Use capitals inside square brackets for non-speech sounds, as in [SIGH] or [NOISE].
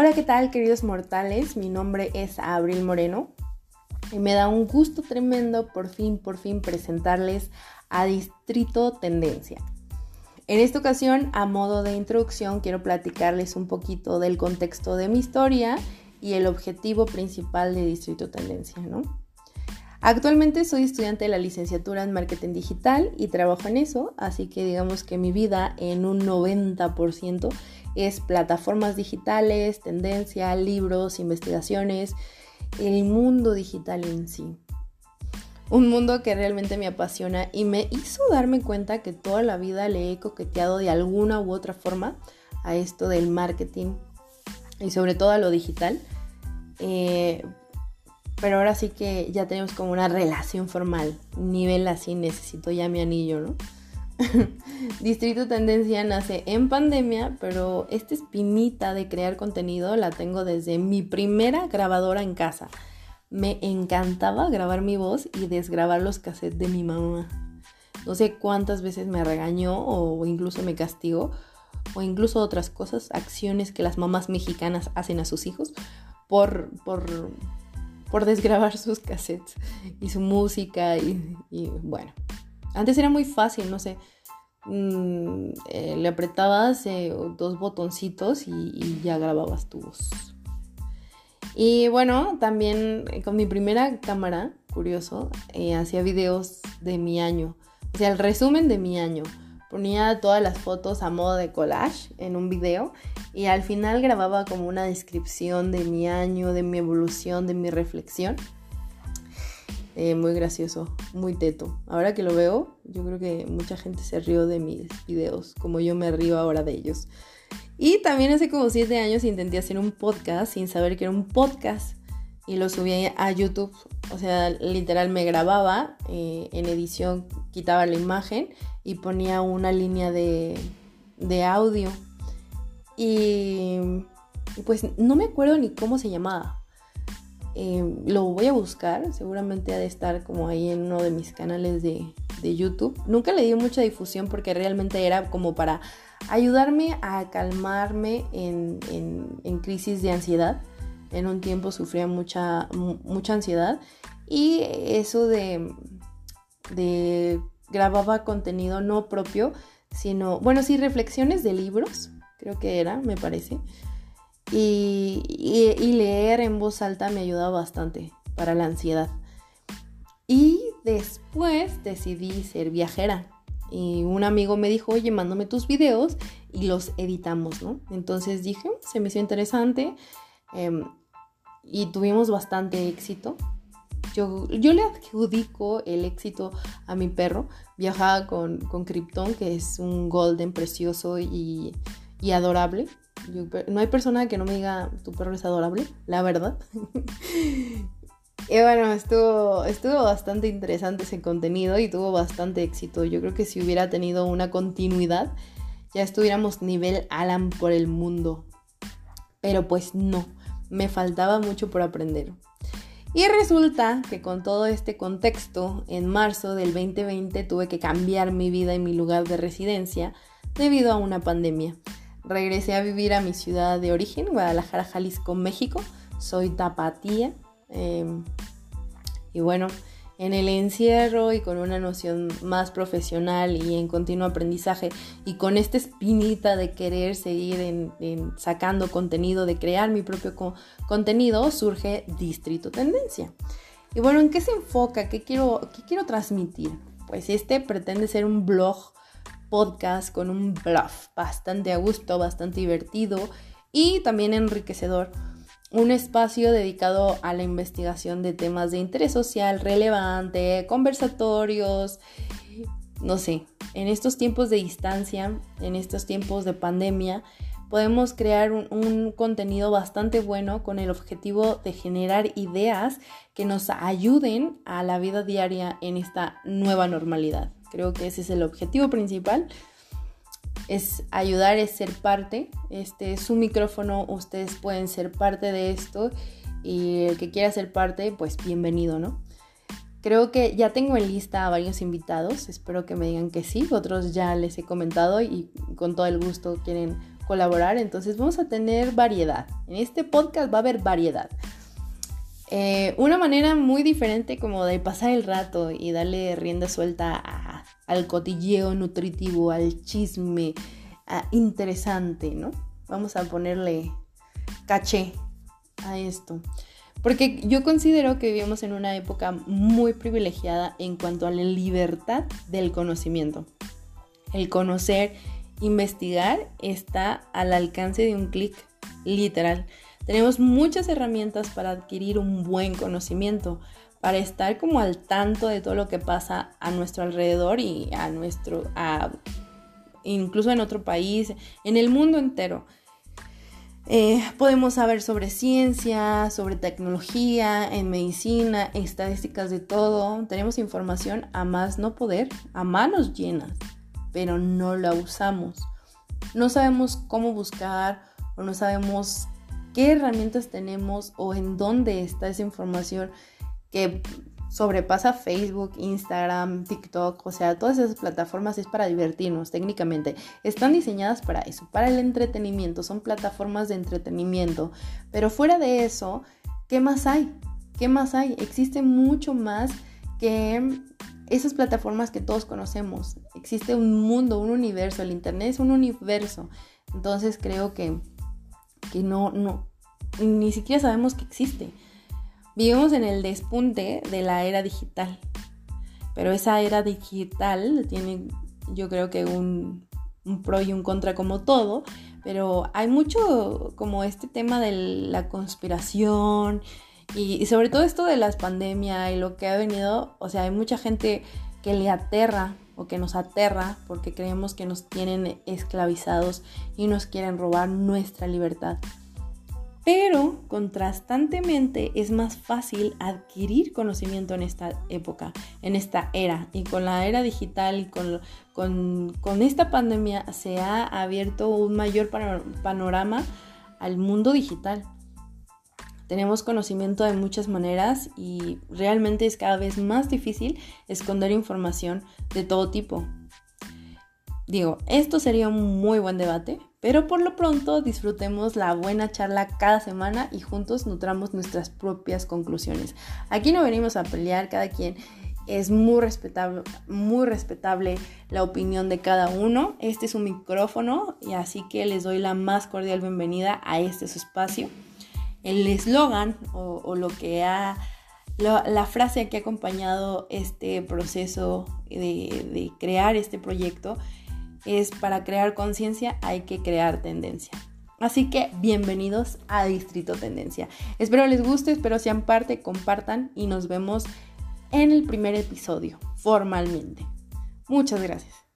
Hola, ¿qué tal queridos mortales? Mi nombre es Abril Moreno y me da un gusto tremendo por fin, por fin presentarles a Distrito Tendencia. En esta ocasión, a modo de introducción, quiero platicarles un poquito del contexto de mi historia y el objetivo principal de Distrito Tendencia, ¿no? Actualmente soy estudiante de la licenciatura en marketing digital y trabajo en eso, así que digamos que mi vida en un 90% es plataformas digitales, tendencia, libros, investigaciones, el mundo digital en sí. Un mundo que realmente me apasiona y me hizo darme cuenta que toda la vida le he coqueteado de alguna u otra forma a esto del marketing y sobre todo a lo digital. Eh, pero ahora sí que ya tenemos como una relación formal, nivel así, necesito ya mi anillo, ¿no? [LAUGHS] Distrito Tendencia nace en pandemia, pero esta espinita de crear contenido la tengo desde mi primera grabadora en casa. Me encantaba grabar mi voz y desgrabar los cassettes de mi mamá. No sé cuántas veces me regañó o incluso me castigó o incluso otras cosas, acciones que las mamás mexicanas hacen a sus hijos por, por, por desgrabar sus cassettes y su música y, bueno, antes era muy fácil, no sé. Mm, eh, le apretabas eh, dos botoncitos y, ya grababas tu voz. Y bueno, también eh, con mi primera cámara, curioso, hacía videos de mi año. O sea, el resumen de mi año. Ponía todas las fotos a modo de collage en un video y al final grababa como una descripción de mi año, de mi evolución, de mi reflexión. Eh, muy gracioso, muy teto. Ahora que lo veo, yo creo que mucha gente se rió de mis videos, como yo me río ahora de ellos. Y también hace como siete años intenté hacer un podcast sin saber que era un podcast y lo subí a YouTube. O sea, literal me grababa, eh, en edición quitaba la imagen y ponía una línea de, de audio. Y pues no me acuerdo ni cómo se llamaba. Em, lo voy a buscar, seguramente ha de estar como ahí en uno de mis canales de, YouTube. Nunca le di mucha difusión porque realmente era como para ayudarme a calmarme en, crisis de ansiedad. En un tiempo sufría mucha, mucha ansiedad y eso de, de grababa contenido no propio, sino, bueno, sí, reflexiones de libros, creo que era, me parece. Y, leer en voz alta me ayudaba bastante para la ansiedad. Y después decidí ser viajera. Y un amigo me dijo, oye, mándame tus videos y los editamos, ¿no? Entonces dije, se me hizo interesante em, y tuvimos bastante éxito. Yo, le adjudico el éxito a mi perro. Viajaba con, con Krypton, que es un golden precioso y, y adorable no hay persona que no me diga tu perro es adorable, la verdad. [LAUGHS] y bueno, estuvo, estuvo bastante interesante ese contenido y tuvo bastante éxito. Yo creo que si hubiera tenido una continuidad, ya estuviéramos nivel Alan por el mundo. Pero pues no, me faltaba mucho por aprender. Y resulta que con todo este contexto, en marzo del 2020 tuve que cambiar mi vida y mi lugar de residencia debido a una pandemia. Regresé a vivir a mi ciudad de origen, Guadalajara, Jalisco, México. Soy tapatía. Em, y bueno, en el encierro y con una noción más profesional y en continuo aprendizaje y con esta espinita de querer seguir en, sacando contenido, de crear mi propio contenido, surge Distrito Tendencia. Y bueno, ¿en qué se enfoca? ¿Qué quiero, qué quiero transmitir? Pues este pretende ser un blog podcast con un bluff bastante a gusto, bastante divertido y también enriquecedor. Un espacio dedicado a la investigación de temas de interés social relevante, conversatorios, no sé, en estos tiempos de distancia, en estos tiempos de pandemia, podemos crear un, contenido bastante bueno con el objetivo de generar ideas que nos ayuden a la vida diaria en esta nueva normalidad. Creo que ese es el objetivo principal. Es ayudar, es ser parte. Este es su micrófono, ustedes pueden ser parte de esto y el que quiera ser parte, pues bienvenido, ¿no? Creo que ya tengo en lista a varios invitados, espero que me digan que sí, otros ya les he comentado y con todo el gusto quieren colaborar, entonces vamos a tener variedad. En este podcast va a haber variedad. Eh, una manera muy diferente como de pasar el rato y darle rienda suelta al cotilleo nutritivo, al chisme interesante, ¿no? Vamos a ponerle caché a esto. Porque yo considero que vivimos en una época muy privilegiada en cuanto a la libertad del conocimiento. El conocer, investigar está al alcance de un clic, literal. Tenemos muchas herramientas para adquirir un buen conocimiento, para estar como al tanto de todo lo que pasa a nuestro alrededor y a nuestro, incluso en otro país, en el mundo entero. Eh, podemos saber sobre ciencia, sobre tecnología, en medicina, estadísticas de todo. Tenemos información a más no poder, a manos llenas, pero no la usamos. No sabemos cómo buscar o no sabemos qué herramientas tenemos o en dónde está esa información que sobrepasa Facebook, Instagram, TikTok, o sea, todas esas plataformas es para divertirnos técnicamente. Están diseñadas para eso, para el entretenimiento, son plataformas de entretenimiento. Pero fuera de eso, ¿qué más hay? ¿Qué más hay? Existe mucho más que esas plataformas que todos conocemos. Existe un mundo, un universo, el Internet es un universo. Entonces creo que, que no, no, ni siquiera sabemos que existe. Vivimos en el despunte de la era digital, pero esa era digital tiene yo creo que un, pro y un contra como todo, pero hay mucho como este tema de la conspiración y, sobre todo esto de las pandemias y lo que ha venido, o sea, hay mucha gente que le aterra o que nos aterra porque creemos que nos tienen esclavizados y nos quieren robar nuestra libertad. Pero contrastantemente es más fácil adquirir conocimiento en esta época, en esta era. Y con la era digital y con, con, esta pandemia se ha abierto un mayor panorama al mundo digital. Tenemos conocimiento de muchas maneras y realmente es cada vez más difícil esconder información de todo tipo. Digo, esto sería un muy buen debate, pero por lo pronto disfrutemos la buena charla cada semana y juntos nutramos nuestras propias conclusiones. Aquí no venimos a pelear, cada quien es muy respetable, muy respetable la opinión de cada uno. Este es un micrófono y así que les doy la más cordial bienvenida a este espacio. El eslogan o, lo que ha la, frase que ha acompañado este proceso de crear este proyecto es para crear conciencia hay que crear tendencia. Así que bienvenidos a Distrito Tendencia. Espero les guste, espero sean parte, compartan y nos vemos en el primer episodio, formalmente. Muchas gracias.